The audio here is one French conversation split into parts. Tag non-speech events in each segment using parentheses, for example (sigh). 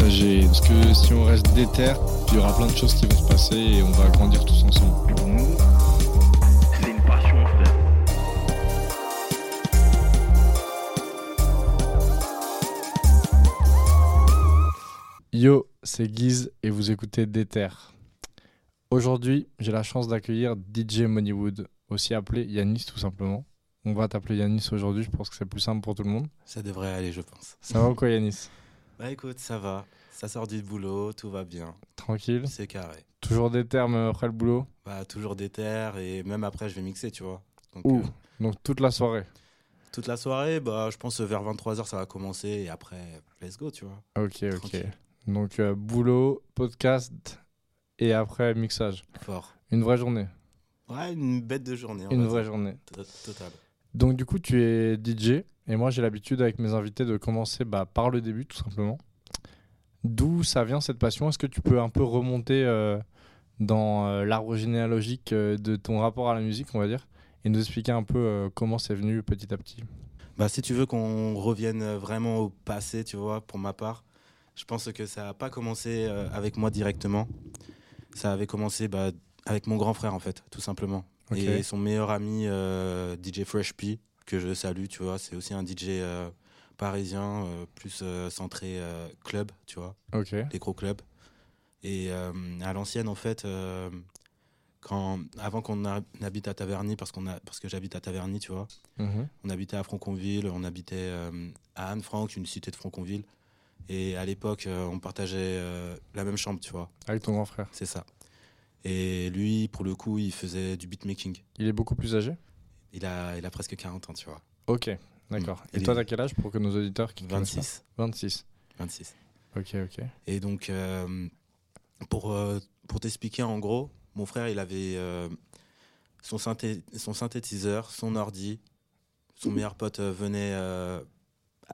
partager. Parce que si on reste déter, il y aura plein de choses qui vont se passer et on va grandir tous ensemble. Pour nous, c'est une passion, frère. Yo, c'est Guise et vous écoutez Déter. Aujourd'hui, j'ai la chance d'accueillir DJ Moneywood, aussi appelé Yanis tout simplement. On va t'appeler Yanis aujourd'hui, je pense que c'est plus simple pour tout le monde. Ça devrait aller, je pense. Ça va ou quoi Yanis? Bah écoute, ça va. Ça sort du boulot, tout va bien. Tranquille C'est carré. Toujours déter même après le boulot? Bah toujours des terres et même après je vais mixer, tu vois. Donc, Ouh, euh, donc toute la soirée? toute la soirée, bah je pense vers 23h ça va commencer et après let's go, tu vois. Ok, ok. Donc euh, boulot, podcast et après mixage. Fort. Une vraie journée. Ouais, une bête de journée. Une vraie dire. journée. To- Total. Donc du coup, tu es DJ et moi j'ai l'habitude avec mes invités de commencer bah, par le début tout simplement. D'où ça vient cette passion? Est-ce que tu peux un peu remonter euh, dans euh, l'arbre généalogique euh, de ton rapport à la musique, on va dire, et nous expliquer un peu comment c'est venu petit à petit? Bah si tu veux qu'on revienne vraiment au passé, tu vois, pour ma part, je pense que ça n'a pas commencé avec moi directement. Ça avait commencé bah, avec mon grand frère en fait, tout simplement. Et son meilleur ami, DJ Fresh P, que je salue, tu vois, c'est aussi un DJ euh, parisien, euh, plus euh, centré club, tu vois, Ok. les gros clubs. Et à l'ancienne, en fait, quand, avant qu'on habite à Taverny, parce, qu'on a, parce que j'habite à Taverny, tu vois, Mhm. on habitait à Franconville, on habitait euh, à Anne-Franck, une cité de Franconville. Et à l'époque, euh, on partageait euh, la même chambre, tu vois, Avec ton grand frère. c'est ça. Et lui, pour le coup, il faisait du beatmaking. Il est beaucoup plus âgé? Il a, il a presque 40 ans, tu vois. Ok, d'accord. Mm. Et toi, t'as quel âge pour que nos auditeurs qui te connaissent 26. pas 26. 26. Ok, ok. Et donc, euh, pour, euh, pour t'expliquer, en gros, mon frère, il avait euh, son, synthé- son synthétiseur, son ordi. Son meilleur pote venait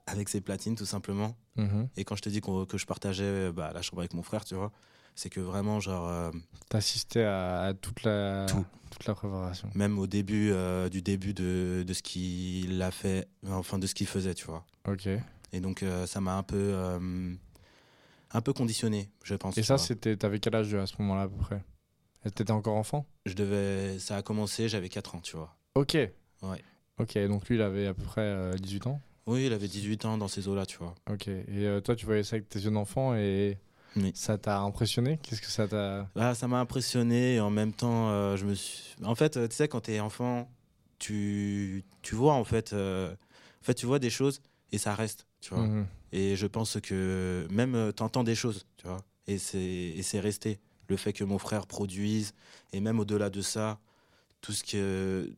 avec ses platines, tout simplement. Mhm. Et quand je te dis qu'on- que je partageais bah, la chambre avec mon frère, tu vois, c'est que vraiment, genre, euh, T'as assisté à, à toute, la, Tout. toute la préparation. même au début euh, du début de, de ce qu'il a fait, enfin de ce qu'il faisait, tu vois. Ok. Et donc, euh, ça m'a un peu, euh, un peu conditionné, je pense. Et ça, c'était, t'avais quel âge à ce moment-là à peu près? T'étais encore enfant? Je devais, ça a commencé, j'avais 4 ans, tu vois. Ok. Ouais. Ok, donc lui, il avait à peu près euh, 18 ans? Oui, il avait 18 ans dans ces eaux-là, tu vois. Ok. Et toi, tu voyais ça avec tes yeux d'enfant et Oui. ça t'a impressionné? Qu'est-ce que ça t'a. Ah, ça m'a impressionné et en même temps, euh, je me suis. En fait, euh, tu sais, quand t'es enfant, tu, tu vois en fait, euh, en fait, tu vois des choses et ça reste, tu vois. Mhm. Et je pense que même t'entends des choses, tu vois. Et c'est et c'est resté. Le fait que mon frère produise et même au-delà de ça, tout ce que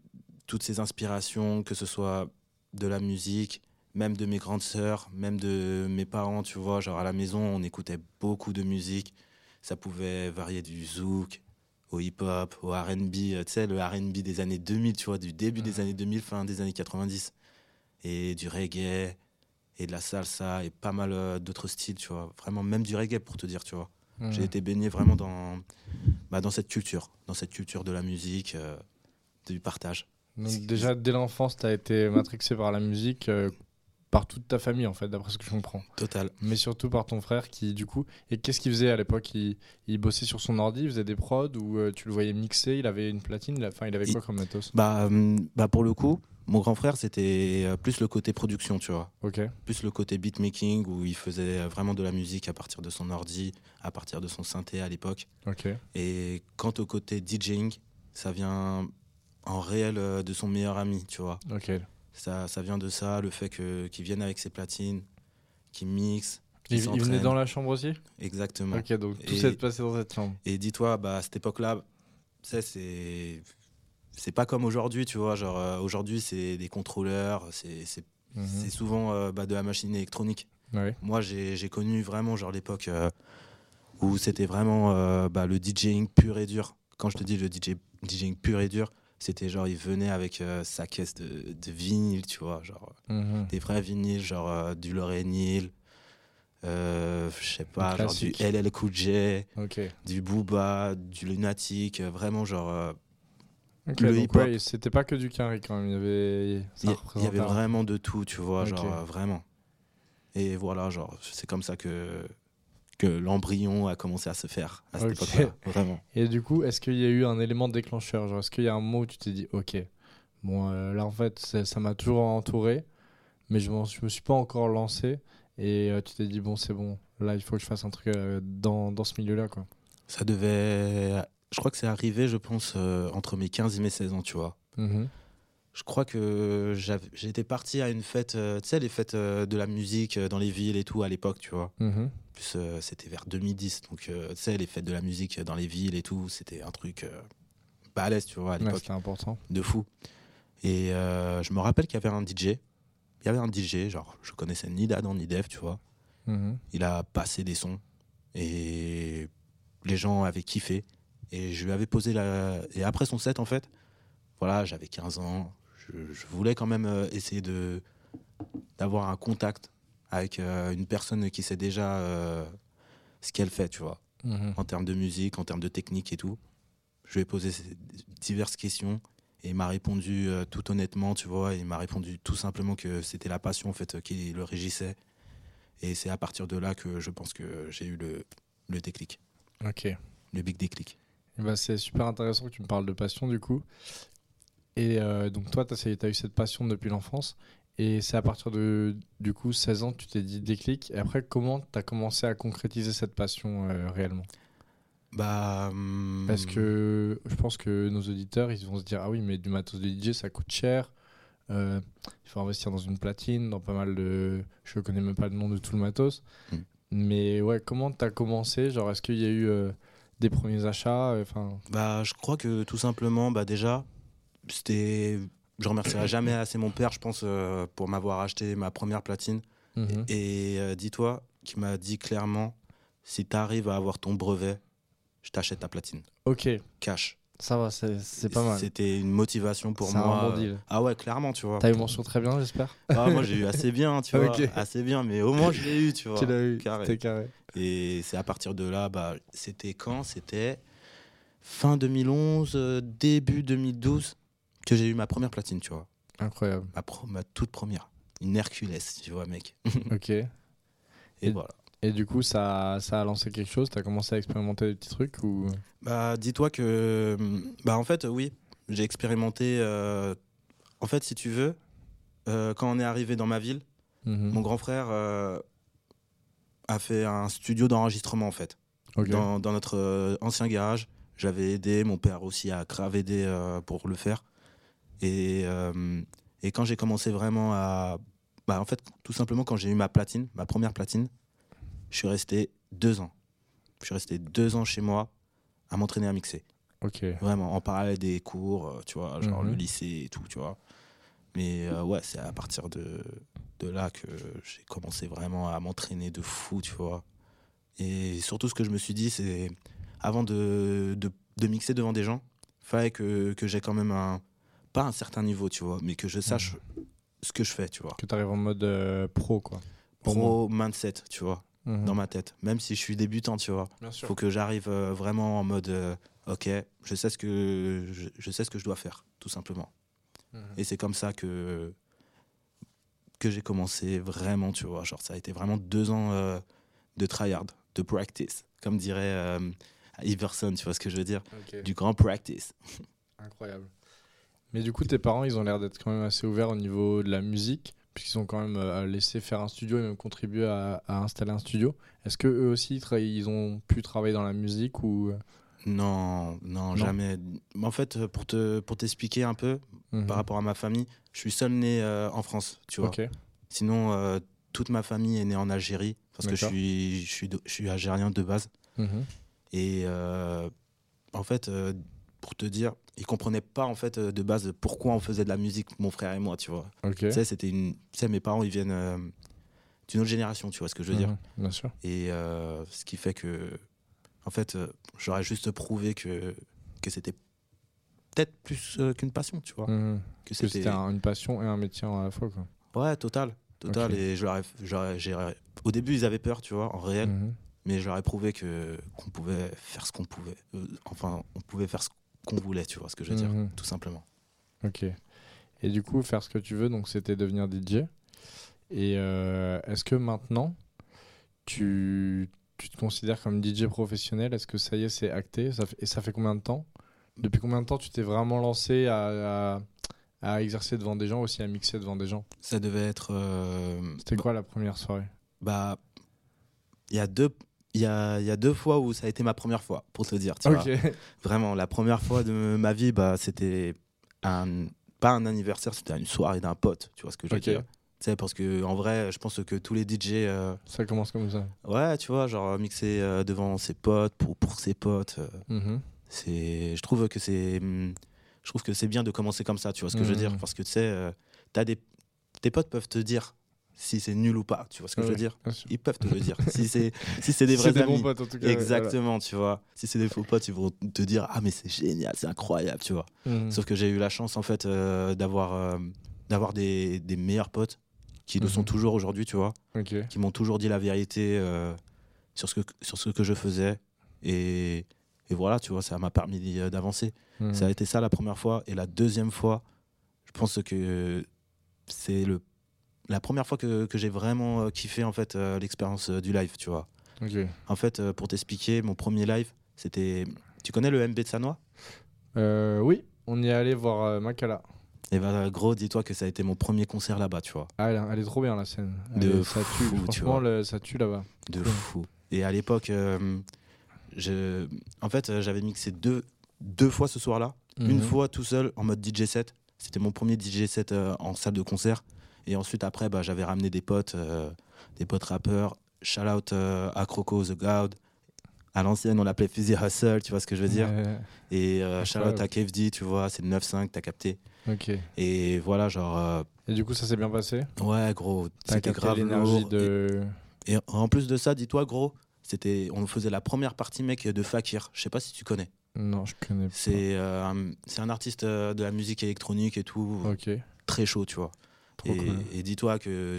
toutes ces inspirations, que ce soit de la musique, même de mes grandes sœurs, même de mes parents, tu vois, genre à la maison, on écoutait beaucoup de musique. Ça pouvait varier du zouk au hip-hop, au R&B, euh, tu sais, le R&B des années 2000, tu vois, du début des années 2000, fin des années 90. Et du reggae, et de la salsa, et pas mal euh, d'autres styles, tu vois. Vraiment, même du reggae, pour te dire, tu vois. J'ai été baigné vraiment dans, bah, dans cette culture, dans cette culture de la musique, euh, du partage. Donc, déjà, dès l'enfance, t'as été matrixé par la musique, euh, par toute ta famille, en fait, d'après ce que je comprends. Total. Mais surtout par ton frère qui, du coup. Et qu'est-ce qu'il faisait à l'époque? Il, il bossait sur son ordi, il faisait des prods ou euh, tu le voyais mixer, il avait une platine, il enfin, il avait Il- quoi comme matos? Bah, hum, bah, pour le coup, mon grand frère, c'était euh, plus le côté production, tu vois. Ok. Plus le côté beatmaking, où il faisait vraiment de la musique à partir de son ordi, à partir de son synthé à l'époque. Ok. Et quant au côté DJing, ça vient en réel euh, de son meilleur ami, tu vois. Ok. Ça, ça vient de ça, le fait que- qu'il vienne avec ses platines, qu'il mixe. qu'il Il, il venait s'entraîne. dans la chambre aussi? Exactement. Ok, donc tout s'est passé dans cette chambre. Et dis-toi, bah, à cette époque-là, c'est. C'est pas comme aujourd'hui, tu vois. Genre, euh, aujourd'hui, c'est des contrôleurs, c'est Mhm. souvent euh, bah, de la machine électronique. Ouais. Moi, j'ai j'ai connu vraiment genre l'époque euh, où c'était vraiment euh, bah, le DJing pur et dur. Quand je te dis le DJ, DJing pur et dur, c'était genre il venait avec euh, sa caisse de, de vinyle, tu vois, genre Mhm. des vrais vinyles, genre euh, du Lauryn euh, je sais pas, genre du. LL Cool J, Ok. du Booba, du Lunatic, euh, vraiment genre euh, ouais, c'était pas que du carré quand même. Il y avait. ça il y, avait vraiment de tout, tu vois, genre euh, vraiment. Et voilà, genre c'est comme ça que que l'embryon a commencé à se faire à cette époque-là, vraiment. Et du coup, est-ce qu'il y a eu un élément déclencheur? Genre, est-ce qu'il y a un mot où tu t'es dit, ok, bon, euh, là en fait, ça m'a toujours entouré, mais je, je me suis pas encore lancé. Et euh, tu t'es dit, bon, c'est bon, là il faut que je fasse un truc euh, dans, dans ce milieu-là, quoi. Ça devait, je crois que c'est arrivé, je pense, entre mes 15 et mes 16 ans, tu vois. Mhm. Je crois que j'étais parti à une fête, tu sais, les fêtes de la musique dans les villes et tout à l'époque, tu vois. Mhm. Plus euh, c'était vers 2010 donc euh, tu sais les fêtes de la musique dans les villes et tout c'était un truc euh, balèze tu vois à Ouais, l'époque. c'était important. de fou. Et je me rappelle qu'il y avait un DJ il y avait un DJ genre je connaissais ni d'Adam ni d'Eve tu vois. Mhm. il a passé des sons et les gens avaient kiffé. Et je lui avais posé la et après son set en fait voilà j'avais 15 ans. Je, je voulais quand même essayer de d'avoir un contact avec euh, une personne qui sait déjà euh, ce qu'elle fait tu vois Mhm. en termes de musique en termes de technique et tout je lui ai posé diverses questions et il m'a répondu euh, tout honnêtement tu vois il m'a répondu tout simplement que c'était la passion en fait qui le régissait et c'est à partir de là que je pense que j'ai eu le, le déclic, Ok. Le big déclic. bah, c'est super intéressant que tu me parles de passion, du coup. Et euh, donc, toi, tu as, eu cette passion depuis l'enfance. Et c'est à partir de, du coup, 16 ans, tu t'es dit déclic. Et après, comment tu as commencé à concrétiser cette passion euh, réellement? Bah, hum, Parce que je pense que nos auditeurs, ils vont se dire Ah oui, mais du matos de DJ, ça coûte cher. Euh, il faut investir dans une platine, dans pas mal de. Je connais même pas le nom de tout le matos. Mm. Mais ouais, comment tu as commencé? Genre, est-ce qu'il y a eu euh, des premiers achats? Enfin, bah, je crois que tout simplement, bah, déjà, c'était. Je remercierai (clears throat) jamais assez mon père, je pense, euh, pour m'avoir acheté ma première platine. mhm. Et euh, dis-toi, qui m'a dit clairement si tu arrives à avoir ton brevet, je t'achète ta platine. Ok, Cash. ça va, c'est pas mal. C'était une motivation pour C'est un moi. bon deal. Ah ouais, clairement, tu vois. T'as eu mention très bien, j'espère Ah, moi, j'ai eu assez bien, tu (laughs) vois. Assez bien, mais au moins, je l'ai eu, tu vois. Tu l'as eu, carré. carré. Et c'est à partir de là, bah, c'était quand? C'était fin 2011, euh, début 2012 que j'ai eu ma première platine, tu vois. Incroyable. Ma, pro- ma toute première. Une Hercules, tu vois, mec. (laughs) Ok. Et, Et- voilà. Et du coup, ça, ça a lancé quelque chose? T'as commencé à expérimenter des petits trucs ou? Bah, dis-toi que. Bah, en fait, oui, j'ai expérimenté. euh, En fait, si tu veux, euh, quand on est arrivé dans ma ville, Mhm. mon grand frère euh, a fait un studio d'enregistrement, en fait. Dans, dans notre ancien garage. J'avais aidé, mon père aussi a grave aidé pour le faire. Et, euh, et quand j'ai commencé vraiment à. Bah, en fait, tout simplement, quand j'ai eu ma platine, ma première platine, je suis resté deux ans. Je suis resté deux ans chez moi à m'entraîner à mixer. Ok. Vraiment, en parallèle des cours, euh, tu vois, genre Mhm. le lycée et tout, tu vois. Mais euh, ouais, c'est à partir de, de là que j'ai commencé vraiment à m'entraîner de fou, tu vois. Et surtout, ce que je me suis dit, c'est avant de, de, de mixer devant des gens, fallait que, que j'ai quand même un. Pas un certain niveau, tu vois, mais que je sache ce que je fais, tu vois. Que t'arrives en mode euh, pro, quoi. Pro mindset, tu vois, Mhm. dans ma tête. Même si je suis débutant, tu vois. Bien sûr. faut que j'arrive euh, vraiment en mode euh, ok je sais ce que je, je sais ce que je dois faire tout simplement Mhm. et c'est comme ça que que j'ai commencé vraiment tu vois genre ça a été vraiment deux ans euh, de tryhard de practice comme dirait euh, Iverson tu vois ce que je veux dire du grand practice (laughs) Incroyable. Mais du coup, tes parents, ils ont l'air d'être quand même assez ouverts au niveau de la musique, puisqu'ils ont quand même euh, laissé faire un studio et même contribué à, à installer un studio. Est-ce que eux aussi, ils, ont pu travailler dans la musique ou euh, non, non jamais en fait pour te pour t'expliquer un peu Mhm. par rapport à ma famille je suis seul né euh, en France tu vois. Sinon, euh, toute ma famille est née en Algérie, parce que je suis, je, suis, de- je suis algérien de base. Mhm. Et euh, en fait, euh, pour te dire, ils comprenaient pas en fait euh, de base pourquoi on faisait de la musique, mon frère et moi, tu vois. Ok. Tu sais, c'était une. Tu sais, mes parents, ils viennent. euh, d'une autre génération, tu vois ce que je veux dire. Bien sûr. Et euh, ce qui fait que, en fait, euh, j'aurais juste prouvé que, que c'était peut-être plus qu'une passion, tu vois. Mhm. Que c'était. c'était un- une passion et un métier à la fois. Quoi. Ouais, total. Total. Et je leur ai- j'aurais- au début, ils avaient peur, tu vois, en réel. Mhm. Mais ai prouvé que, qu'on pouvait faire ce qu'on pouvait. Euh, enfin, on pouvait faire ce qu'on voulait, tu vois ce que je veux dire, Mhm. tout simplement. Ok. Et du coup, faire ce que tu veux, donc c'était devenir DJ. Et euh, est-ce que maintenant, tu, tu te considères comme DJ professionnel? Est-ce que ça y est, c'est acté? Ça fait, Et ça fait combien de temps? Depuis combien de temps tu t'es vraiment lancé à, à, à exercer devant des gens, aussi à mixer devant des gens? Ça devait être. euh, C'était bah- quoi la première soirée? Bah, il y a deux. Il y a, il y a deux fois où ça a été ma première fois, pour te dire. Tu vois. Ok. (laughs) Vraiment, la première fois de ma vie, bah, c'était un, pas un anniversaire, c'était une soirée d'un pote. Tu vois ce que je veux dire Tu sais, parce que en vrai, je pense que tous les DJ, euh, Ça commence comme ça. ouais, tu vois, genre mixer euh, devant ses potes, pour, pour ses potes, euh, Mhm. c'est, je trouve que c'est, je trouve que c'est bien de commencer comme ça. Tu vois ce que je veux dire Mhm. Parce que tu sais, des, tes potes peuvent te dire si c'est nul ou pas. Tu vois ce que je veux dire. Ils peuvent te le dire. si c'est, si c'est (laughs) des vrais C'est des amis. bons potes en tout cas. ouais, Exactement, tu vois. Si c'est des faux potes, ils vont te dire ah mais c'est génial, c'est incroyable, tu vois. Mhm. Sauf que j'ai eu la chance en fait euh, d'avoir euh, d'avoir des, des meilleurs potes qui le Mhm. sont toujours aujourd'hui, tu vois, qui m'ont toujours dit la vérité euh, sur ce que sur ce que je faisais et, et voilà, tu vois, ça m'a permis d'avancer. Mhm. Ça a été ça la première fois et la deuxième fois, je pense que c'est le la première fois que, que j'ai vraiment euh, kiffé en fait euh, l'expérience euh, du live, tu vois. En fait, pour t'expliquer, mon premier live, c'était. Tu connais le MB de Sanois? Euh, oui, on y est allé voir Makala. Et bah, gros, dis-toi que ça a été mon premier concert là-bas, tu vois. Ah, elle, elle est trop bien la scène. Elle De ça tue. fou, tu Franchement, vois. le- ça tue là-bas. De fou. Et à l'époque, euh, je... en fait, j'avais mixé deux, deux fois ce soir-là. Une Mhm. fois tout seul en mode DJ set. C'était mon premier DJ set euh, en salle de concert. Et ensuite, après, bah, j'avais ramené des potes, euh, des potes rappeurs. Shout out euh, à Croco, The God. À l'ancienne, on l'appelait Fizzy Hustle, tu vois ce que je veux dire. Ouais, Et euh, shout out à KFD, tu vois, c'est le 9-5, t'as capté. ok. Et voilà, genre, euh, Et du coup, ça s'est bien passé ouais, gros, c'était grave l'énergie de. Et, et en plus de ça, dis-toi, gros, c'était, on faisait la première partie, mec, de Fakir. Je sais pas si tu connais. Non, je connais pas. C'est euh, un, artiste de la musique électronique et tout, Ok, très chaud, tu vois. Trop et cool. et dis-toi que,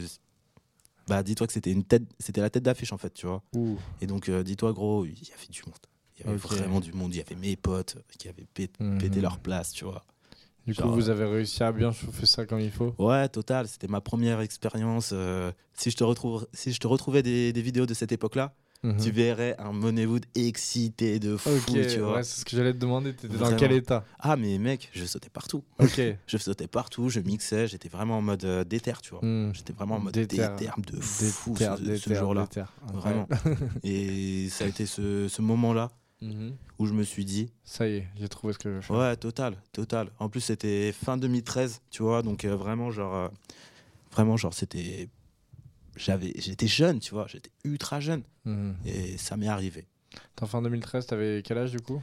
bah, dis-toi que c'était une tête, c'était la tête d'affiche en fait, tu vois. Ouh. Et donc, euh, dis-toi, gros, il y avait du monde. Il y avait vraiment du monde. Il y avait mes potes qui avaient Mhm. pété leur place, tu vois. Du genre, coup, vous avez réussi à bien chauffer ça comme il faut Ouais, total. C'était ma première expérience. euh, si je te retrouve, si je te retrouvais des, des vidéos de cette Mhm. tu verrais un Moneywood excité de fou, tu vois. ouais, c'est ce que j'allais te demander. T'étais dans quel état Ah, mais mec, je sautais partout. Ok. (laughs) Je sautais partout, je mixais, j'étais vraiment en mode euh, déter, tu vois. Hmm. J'étais vraiment en mode Déter. déter, de fou Déter, ce, jour-là. Vraiment. (laughs) Et ça a été ce, ce moment-là Mhm. où je me suis dit, Ça y est, j'ai trouvé ce que je veux faire. ouais, total, total. En plus, c'était fin 2013, tu vois, donc euh, vraiment, genre, euh, vraiment, genre, c'était. J'avais, j'étais jeune, tu vois, j'étais ultra jeune. Mhm. Et ça m'est arrivé. T'es en fin 2013, t'avais quel âge du coup?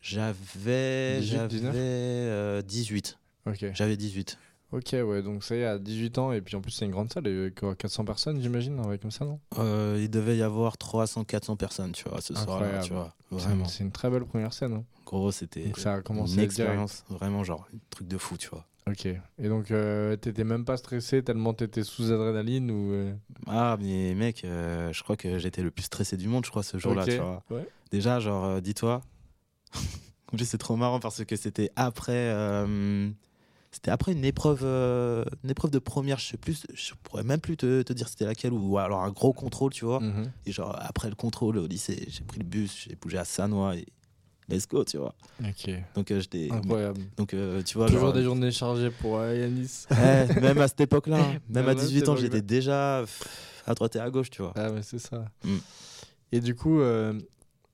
J'avais, 18, j'avais 19? euh, 18. Ok. J'avais 18. Ok, ouais, donc ça y est, à 18 ans, et puis en plus, c'est une grande salle, il y avait quoi, 400 personnes, j'imagine, ouais, comme ça, non? Euh, il devait y avoir 300-400 personnes, tu vois, ce soir-là, tu vois. Vraiment. C'est une très belle première scène. hein. Gros, c'était une direct. expérience, vraiment, genre, un truc de fou, tu vois. Ok. Et donc, euh, t'étais même pas stressé tellement t'étais sous adrénaline ou. euh, Ah, mais mec, euh, je crois que j'étais le plus stressé du monde, je crois, ce jour-là, Ok. tu vois. Ouais. Déjà, genre, dis-toi, (laughs) c'est trop marrant parce que c'était après. c'était après une épreuve, une épreuve de première, je sais plus, je pourrais même plus te, te dire c'était laquelle, ou alors un gros contrôle, tu vois. mhm. Et genre, après le contrôle au lycée, j'ai pris le bus, j'ai bougé à Sanois et let's go, tu vois. Donc, euh, j'étais. Incroyable. Donc, euh, tu vois, Toujours genre, des journées chargées pour euh, Yanis. (laughs) Même à cette époque-là, hein. (laughs) même à Ouais, 18 c'est ans, j'étais déjà à droite et à gauche, tu vois. Ah, mais c'est ça. Mm. Et du coup, euh,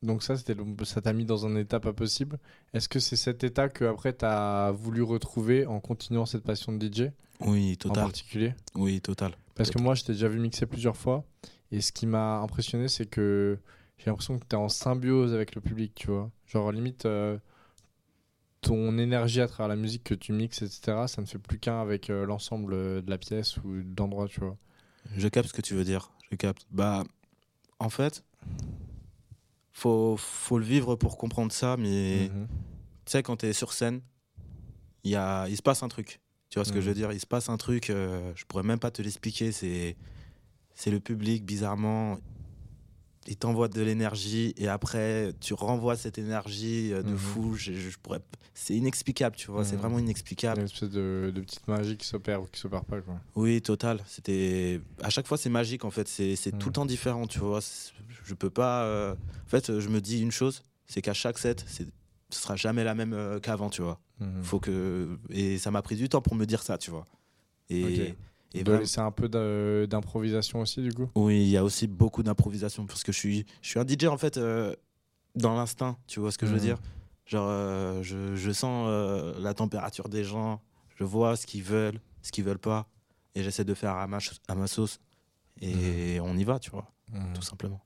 donc ça, c'était ça t'a mis dans un état pas possible. Est-ce que c'est cet état que après t'as voulu retrouver en continuant cette passion de DJ Oui, en total. particulier? Oui, total. Parce que moi, je t'ai déjà vu mixer plusieurs fois. Et ce qui m'a impressionné, c'est que j'ai l'impression que tu es en symbiose avec le public, tu vois. Genre, limite, euh, ton énergie à travers la musique que tu mixes, etc., ça ne fait plus qu'un avec euh, l'ensemble euh, de la pièce ou d'endroit, tu vois. Je capte ce que tu veux dire. Je capte. Bah, en fait, faut, faut le vivre pour comprendre ça, mais Mhm. tu sais, quand tu es sur scène, il, y a, il se passe un truc. Tu vois ce que Mhm. je veux dire? Il se passe un truc, euh, je pourrais même pas te l'expliquer. C'est, c'est le public, bizarrement, il t'envoie de l'énergie et après, tu renvoies cette énergie euh, de Mhm. fou. Je, je- pourrais... C'est inexplicable, tu vois. C'est Mhm. vraiment inexplicable. une espèce de, de petite magie qui s'opère ou qui s'opère pas. Quoi. Oui, total. C'était à chaque fois c'est magique en fait. C'est c'est tout Mhm. le temps différent, tu vois. Je peux pas. euh, En fait, je me dis une chose, c'est qu'à chaque set, c'est ce sera jamais la même euh, qu'avant, tu vois. Mhm. Faut que et ça m'a pris du temps pour me dire ça, tu vois. Et. Et de laisser un peu d'a- d'improvisation aussi, du coup oui, il y a aussi beaucoup d'improvisation parce que je suis je suis un DJ en fait euh, dans l'instinct, tu vois ce que je veux Mhm. dire? Genre euh, je, je sens euh, la température des gens, je vois ce qu'ils veulent, ce qu'ils veulent pas et j'essaie de faire à ma, ch- à ma sauce et on y va, tu vois, Mhm. tout simplement.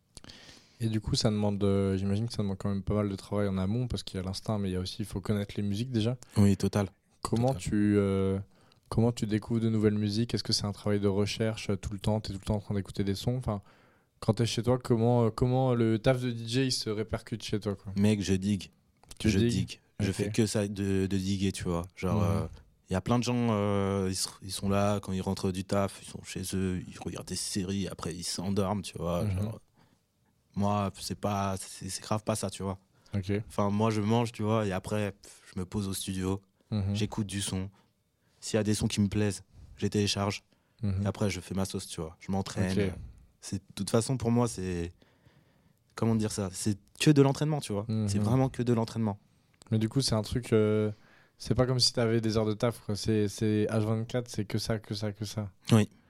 Et du coup, ça demande, euh, j'imagine que ça demande quand même pas mal de travail en amont parce qu'il y a l'instinct, mais il y a aussi, il faut connaître les musiques déjà. Oui, total. Comment Total. tu, euh, comment tu découvres de nouvelles musiques? Est-ce que c'est un travail de recherche euh, tout le temps? Tu es tout le temps en train d'écouter des sons? Enfin, Quand tu es chez toi, comment, euh, comment le taf de DJ il se répercute chez toi quoi? Mec, je digue. Tu je digue. Je fais que ça de, de diguer, tu vois. Genre, euh, il y a plein de gens, euh, ils, sont là quand ils rentrent du taf, ils sont chez eux, ils regardent des séries, après ils s'endorment, tu vois. Mhm. genre. moi, c'est pas, c'est grave pas ça, tu vois. Enfin, moi, je mange, tu vois, et après, je me pose au studio, Mhm. j'écoute du son. S'il y a des sons qui me plaisent, je les télécharge, Mhm. et après, je fais ma sauce, tu vois. Je m'entraîne. C'est de toute façon pour moi, c'est comment dire ça? C'est que de l'entraînement, tu vois. Mhm. C'est vraiment que de l'entraînement. Mais du coup, c'est un truc. euh, c'est pas comme si tu avais des heures de taf. C'est c'est H24, c'est que ça, que ça, que ça.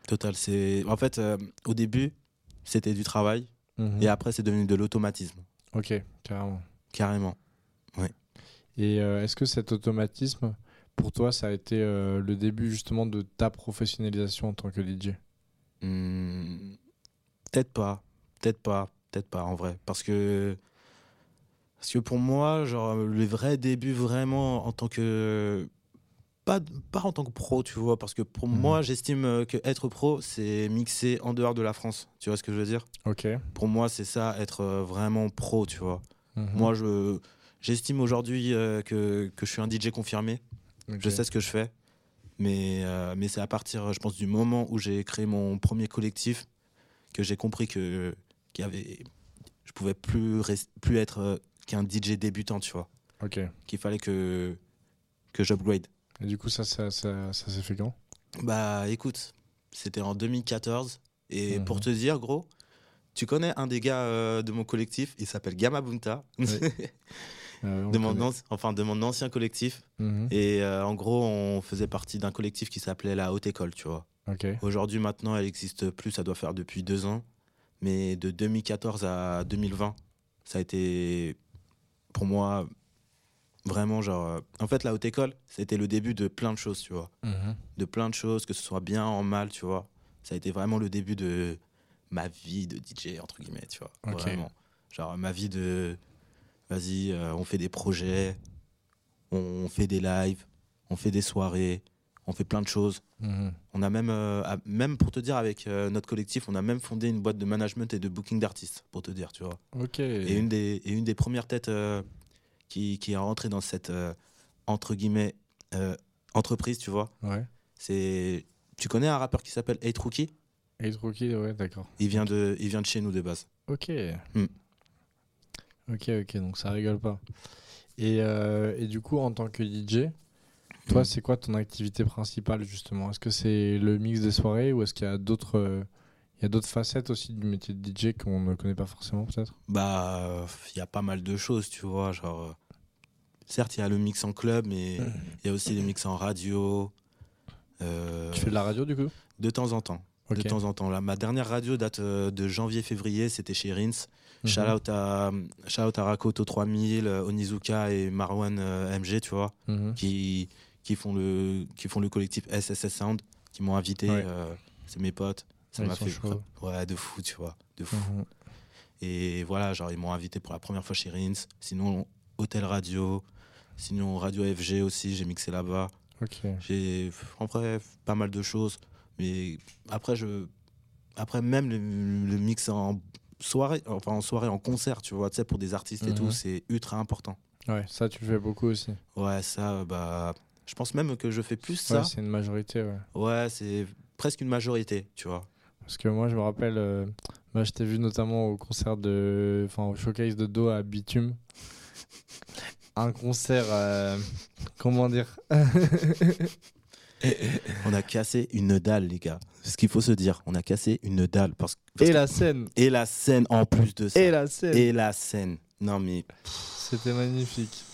Total. C'est en fait euh, au début, c'était du travail, Mhm. et après, c'est devenu de l'automatisme, Ok, carrément. carrément. Et euh, est-ce que cet automatisme, pour toi, ça a été euh, le début justement de ta professionnalisation en tant que DJ Hmm, peut-être pas, peut-être pas, peut-être pas en vrai, parce que parce que pour moi, genre le vrai début vraiment en tant que pas pas en tant que pro, tu vois, parce que pour Mhm. moi, j'estime euh, que être pro, c'est mixer en dehors de la France. Tu vois ce que je veux dire? Ok. Pour moi, c'est ça, être euh, vraiment pro, tu vois. Mhm. Moi, je j'estime aujourd'hui euh, que, que je suis un DJ confirmé. Je sais ce que je fais. Mais, euh, mais c'est à partir, je pense, du moment où j'ai créé mon premier collectif que j'ai compris que qu'il y avait, je pouvais plus, plus être euh, qu'un DJ débutant, tu vois. Ok. Qu'il fallait que, que j'upgrade. Et du coup, ça, ça, ça, ça s'est fait quand? Bah écoute, c'était en 2014. Et Mhm. pour te dire, gros, tu connais un des gars euh, de mon collectif, il s'appelle Gamma Bunta. (laughs) Euh, de, mon enfin, de mon ancien collectif. Mhm. Et euh, en gros, on faisait partie d'un collectif qui s'appelait la Haute École, tu vois. Aujourd'hui, maintenant, elle n'existe plus, ça doit faire depuis deux ans. Mais de 2014 à 2020, ça a été, pour moi, vraiment genre. euh, En fait, la Haute École, c'était le début de plein de choses, tu vois. Mhm. De plein de choses, que ce soit bien en mal, tu vois. Ça a été vraiment le début de ma vie de DJ, entre guillemets, tu vois. Ok. Vraiment. Genre, ma vie de. Vas-y, euh, on fait des projets, on fait des lives, on fait des soirées, on fait plein de choses. Mhm. On a même, euh, même pour te dire, avec euh, notre collectif, on a même fondé une boîte de management et de booking d'artistes, pour te dire, tu vois. Ok. Et une des, et une des premières têtes euh, qui, qui est rentrée dans cette, entre guillemets, entreprise, tu vois, Ouais. c'est... Tu connais un rappeur qui s'appelle Hate Rookie? Eight Rookie, ouais, d'accord. il vient, de, il vient de chez nous de base. Ok. Hmm. Ok, ok, donc ça rigole pas. Et, euh, et du coup, en tant que DJ, toi, Hmm. c'est quoi ton activité principale justement? Est-ce que c'est le mix des soirées ou est-ce qu'il y a d'autres euh, il y a d'autres facettes aussi du métier de DJ qu'on ne connaît pas forcément peut-être? Bah, il y a pas mal de choses, tu vois, genre... euh, Certes, il y a le mix en club, mais il y a aussi le mix en radio. Tu fais de la radio du coup? De temps en temps. De temps en temps. Là, ma dernière radio date euh, de janvier-février, c'était chez Rins. Mhm. Shout out à, shout out à Rakoto 3000, euh, Onizuka et Marwan euh, MG, tu vois, Mhm. qui, qui, font le, qui font le collectif SSS Sound, qui m'ont invité. Ouais. euh, c'est mes potes. Ça Ouais, m'a fait. Ouais, de fou, tu vois. De fou. Mhm. Et voilà, genre, ils m'ont invité pour la première fois chez Rins. Sinon, Hôtel Radio. Sinon, Radio FG aussi, j'ai mixé là-bas. Ok. J'ai, en vrai, pas mal de choses. Mais après, je, après même le, le mix en soirée, enfin en soirée, en concert, tu vois, tu sais, pour des artistes et Mhm. tout, c'est ultra important. Ouais, ça, tu le fais beaucoup aussi. Ouais, ça, bah, je pense même que je fais plus Ouais, ça. c'est une majorité, ouais. Ouais, c'est presque une majorité, tu vois. Parce que moi, je me rappelle, euh, bah, je t'ai vu notamment au concert de. Enfin, au showcase de Do à Bitume. (laughs) Un concert. euh, comment dire? (laughs) (laughs) On a cassé une dalle, les gars. C'est ce qu'il faut se dire. On a cassé une dalle. Parce, parce Et que- la scène et la scène en plus de ça. Et la scène Et la scène. Non, mais C'était magnifique.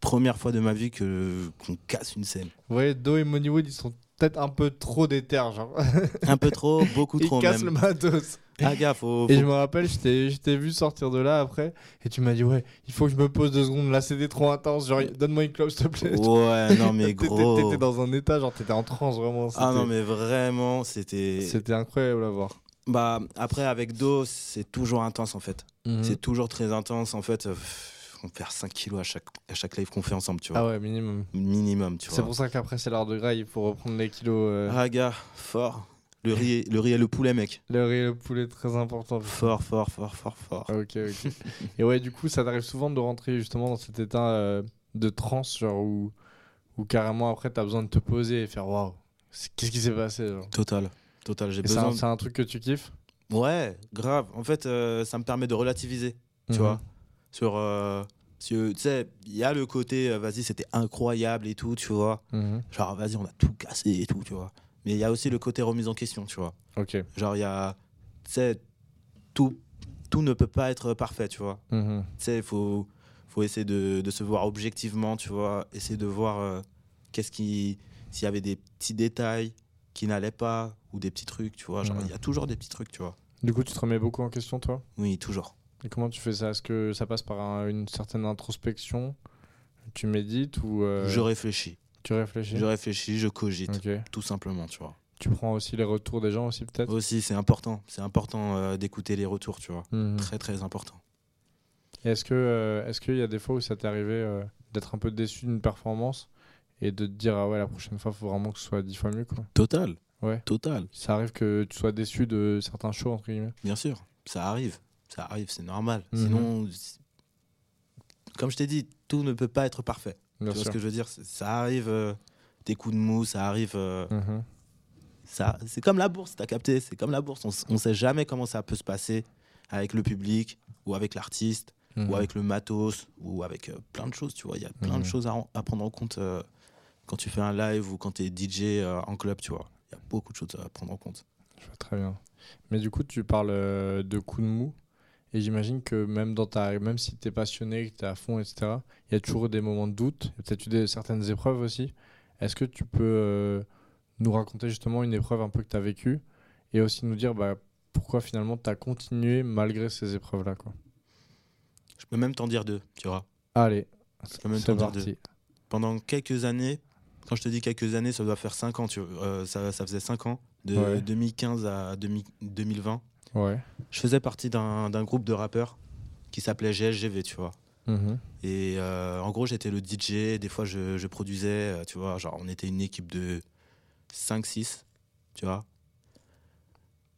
première fois de ma vie que qu'on casse une scène. Vous voyez, Do et Moneywood, ils sont peut-être un peu trop déter, genre. Un peu trop, beaucoup (laughs) Ils trop cassent le même. matos. Ah, faut. Et je me rappelle, je t'ai vu sortir de là après, et tu m'as dit, ouais, il faut que je me pose deux secondes, là c'était trop intense, genre, donne-moi une clope s'il te plaît. Ouais, non, mais (laughs) gros. T'étais dans un état, genre, t'étais en transe vraiment. Ah non, mais vraiment, c'était. C'était incroyable à voir. Bah, après, avec Do, c'est toujours intense en fait. Mhm. C'est toujours très intense en fait. euh, On perd 5 kilos à chaque, à chaque live qu'on fait ensemble, tu vois. Ah ouais, minimum. Minimum, tu C'est vois. pour ça qu'après, c'est l'heure de il faut reprendre les kilos. euh, Ah, gars, fort. Le riz, et- le riz et le poulet, mec. Le riz et le poulet, très important. Fort, fort, fort, fort, fort. Ok, ok. et ouais, du coup, ça t'arrive souvent de rentrer justement dans cet état euh, de transe, genre où, où carrément après, t'as besoin de te poser et faire waouh, qu'est-ce qui s'est passé genre? Total. Total, j'ai c'est besoin. un, c'est un truc que tu kiffes? Ouais, grave. En fait, euh, ça me permet de relativiser, tu Mhm. vois. Sur. euh, tu sais, il y a le côté, vas-y, c'était incroyable et tout, tu vois. Mhm. Genre, vas-y, on a tout cassé et tout, tu vois. Mais il y a aussi le côté remise en question, tu vois. Ok. Genre, il y a. Tu sais, tout, tout ne peut pas être parfait, tu vois. Mhm. Tu sais, il faut, faut essayer de, de se voir objectivement, tu vois. Essayer de voir euh, qu'est-ce qui. S'il y avait des petits détails qui n'allaient pas ou des petits trucs, tu vois. Genre, il Mhm. y a toujours des petits trucs, tu vois. Du coup, tu te remets beaucoup en question, toi? Oui, toujours. Et comment tu fais ça? Est-ce que ça passe par un- une certaine introspection? Tu médites ou euh, Je réfléchis. Tu réfléchis Je réfléchis, je cogite, tout simplement, tu vois. Tu prends aussi les retours des gens aussi, peut-être? Aussi, c'est important. C'est important euh, d'écouter les retours, tu vois. Mhm. Très, très important. Est-ce que euh, est-ce qu'il y a des fois où ça t'est arrivé euh, d'être un peu déçu d'une performance et de te dire ah ouais la prochaine fois faut vraiment que ce soit dix fois mieux quoi? Total. Ouais. Total. Ça arrive que tu sois déçu de certains shows entre guillemets? Bien sûr. Ça arrive. Ça arrive, c'est normal. Mhm. Sinon, comme je t'ai dit, tout ne peut pas être parfait. Bien tu vois sûr. ce que je veux dire? Ça arrive euh, des coups de mou, ça arrive. euh, Mhm. c'est comme la bourse, t'as capté? C'est comme la bourse. On, on sait jamais comment ça peut se passer avec le public ou avec l'artiste Mhm. ou avec le matos ou avec euh, plein de choses, tu vois. Il y a plein Mhm. de choses à, à prendre en compte euh, quand tu fais un live ou quand tu es DJ euh, en club, tu vois. Il y a beaucoup de choses à prendre en compte. Je vois très bien. Mais du coup tu parles de coups de mou? Et j'imagine que même dans ta même si t'es passionné, que t'es à fond etc. Il y a toujours des moments de doute. Peut-être eu certaines épreuves aussi. Est-ce que tu peux euh, nous raconter justement une épreuve un peu que tu as vécue et aussi nous dire bah, pourquoi finalement tu as continué malgré ces épreuves-là quoi? Je peux même t'en dire deux, tu vois. Allez, Je peux même t'en dire deux. Pendant quelques années, quand je te dis quelques années, ça doit faire 5 ans, tu vois. Euh, ça, ça faisait 5 ans, de Ouais. 2015 à 2000 2020. Ouais. Je faisais partie d'un groupe de rappeurs qui s'appelait GSGV, tu vois. Mhm. Et euh, en gros, j'étais le DJ, des fois je, je produisais, euh, tu vois, genre on était une équipe de 5-6, tu vois.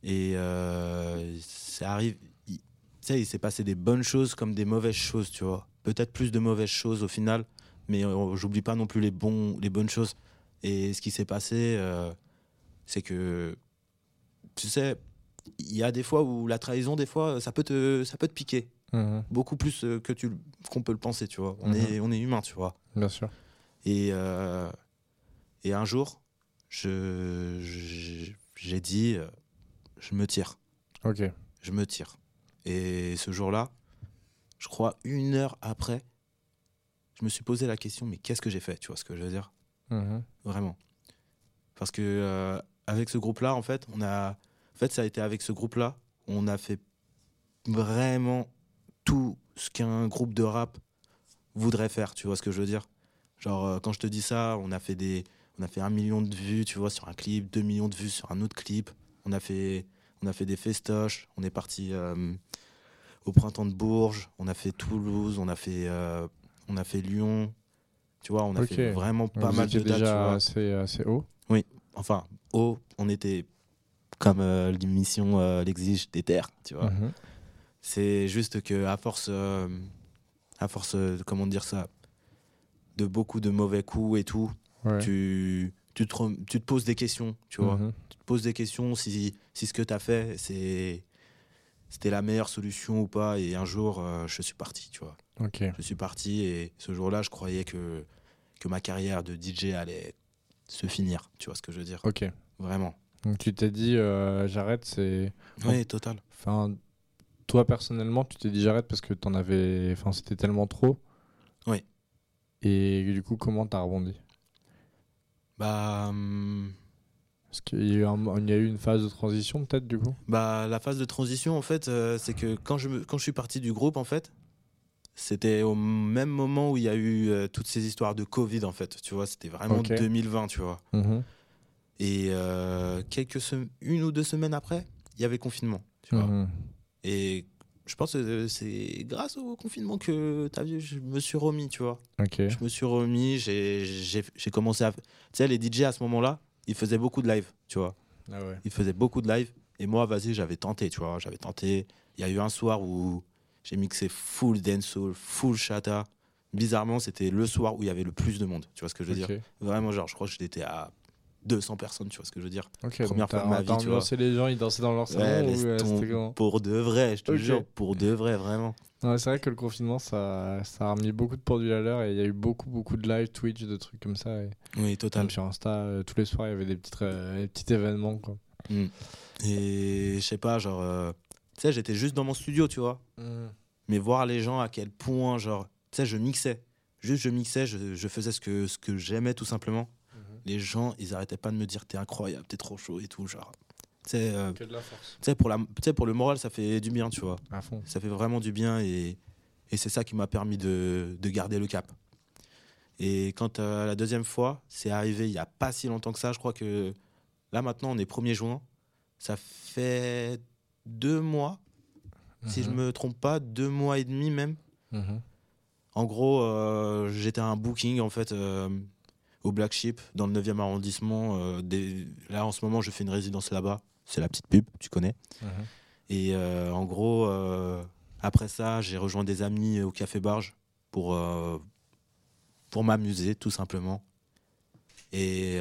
Et euh, ça arrive, il- tu sais, il s'est passé des bonnes choses comme des mauvaises choses, tu vois. Peut-être plus de mauvaises choses au final, mais euh, j'oublie pas non plus les, bons, les bonnes choses. Et ce qui s'est passé, c'est que, tu sais, il y a des fois où la trahison, des fois, ça peut te, ça peut te piquer Mhm. beaucoup plus euh, que tu qu'on peut le penser, tu vois. On Mhm. est on est humain, tu vois. Bien sûr. Et euh, et un jour, je je- j'ai dit euh, je me tire, Ok. je me tire. Et ce jour-là, je crois une heure après, je me suis posé la question mais qu'est-ce que j'ai fait, tu vois ce que je veux dire? Mhm. Vraiment. Parce que euh, avec ce groupe-là, en fait, on a en fait ça a été avec ce groupe-là, on a fait vraiment tout ce qu'un groupe de rap voudrait faire, tu vois ce que je veux dire? Genre, euh, quand je te dis ça, on a fait des, on a fait un million de vues, tu vois, sur un clip, deux millions de vues sur un autre clip. On a fait, on a fait des festoches. On est parti euh, au printemps de Bourges. On a fait Toulouse. On a fait, euh, on a fait Lyon. Tu vois, on a fait vraiment pas Vous mal de dates. tu déjà vois. assez, assez haut? Enfin, haut, on était comme euh, l'émission euh, l'exige des terres, tu vois. Mhm. C'est juste que à force, euh, à force, comment dire ça, de beaucoup de mauvais coups et tout, Ouais. tu, tu, te, rem- tu te poses des questions, tu vois. Mhm. Tu te poses des questions si, si ce que tu as fait, c'est c'était la meilleure solution ou pas. Et un jour, je suis parti, tu vois. Ok. Je suis parti et ce jour-là, je croyais que, que ma carrière de DJ allait se finir, tu vois ce que je veux dire. Ok. Vraiment. Donc tu t'es dit euh, j'arrête, c'est. Oui, total. Enfin, toi personnellement, tu t'es dit j'arrête parce que t'en avais. Enfin, c'était tellement trop. Oui. Et du coup, comment t'as rebondi? Bah, hum, Parce qu'il y, a eu un- il y a eu une phase de transition peut-être du coup? Bah, la phase de transition, en fait, euh, c'est que quand je, me- quand je suis parti du groupe, en fait, c'était au même moment où il y a eu euh, toutes ces histoires de Covid, en fait. Tu vois, c'était vraiment Ok. 2020, tu vois. Mhm. Et euh, quelques une ou deux semaines après, il y avait confinement, tu vois. Mhm. Et je pense que c'est grâce au confinement que as vu, je me suis remis, tu vois. Je me suis remis, j'ai- commencé à. Tu sais, les DJ à ce moment-là, ils faisaient beaucoup de live, tu vois. Ah ouais. Ils faisaient beaucoup de live. Et moi, vas-y, j'avais tenté, tu vois. J'avais tenté. Il y a eu un soir où j'ai mixé full dancehall, full chata. Bizarrement, c'était le soir où il y avait le plus de monde, tu vois ce que je veux dire. Vraiment, genre, je crois que j'étais à 200 personnes, tu vois ce que je veux dire. Ok, Première fois de ma vie, tu vois. les gens, ils dansaient dans leur salon Ouais, ou laisse euh, pour de vrai, je te jure, pour de vrai, vraiment. C'est vrai que le confinement, ça, ça a remis beaucoup de pendules à l'heure et il y a eu beaucoup, beaucoup de live, Twitch, de trucs comme ça. Et Oui, total. même sur Insta, euh, tous les soirs, il y avait des, petites, euh, des petits événements. Quoi. Et je sais pas, genre, tu sais, j'étais juste dans mon studio, tu vois. Mais voir les gens à quel point, genre, tu sais, je mixais. Juste, je mixais, je, je faisais ce que, ce que j'aimais tout simplement. Les gens, ils arrêtaient pas de me dire, t'es incroyable, t'es trop chaud et tout, genre. Tu sais, euh, sais, pour, la- pour le moral, ça fait du bien, tu vois. À fond. Ça fait vraiment du bien et, et c'est ça qui m'a permis de, de garder le cap. Et quand euh, la deuxième fois, c'est arrivé il n'y a pas si longtemps que ça, je crois que là maintenant on est 1er juin, ça fait deux mois, si je Mhm. me trompe pas, deux mois et demi même. Mhm. En gros, euh, j'étais à un booking en fait euh, au Black Sheep dans le 9e arrondissement. euh, des- Là en ce moment, je fais une résidence là-bas. C'est la petite pub, tu connais. Mhm. Et euh, en gros, euh, après ça, j'ai rejoint des amis au Café Barge pour, pour m'amuser, tout simplement. Et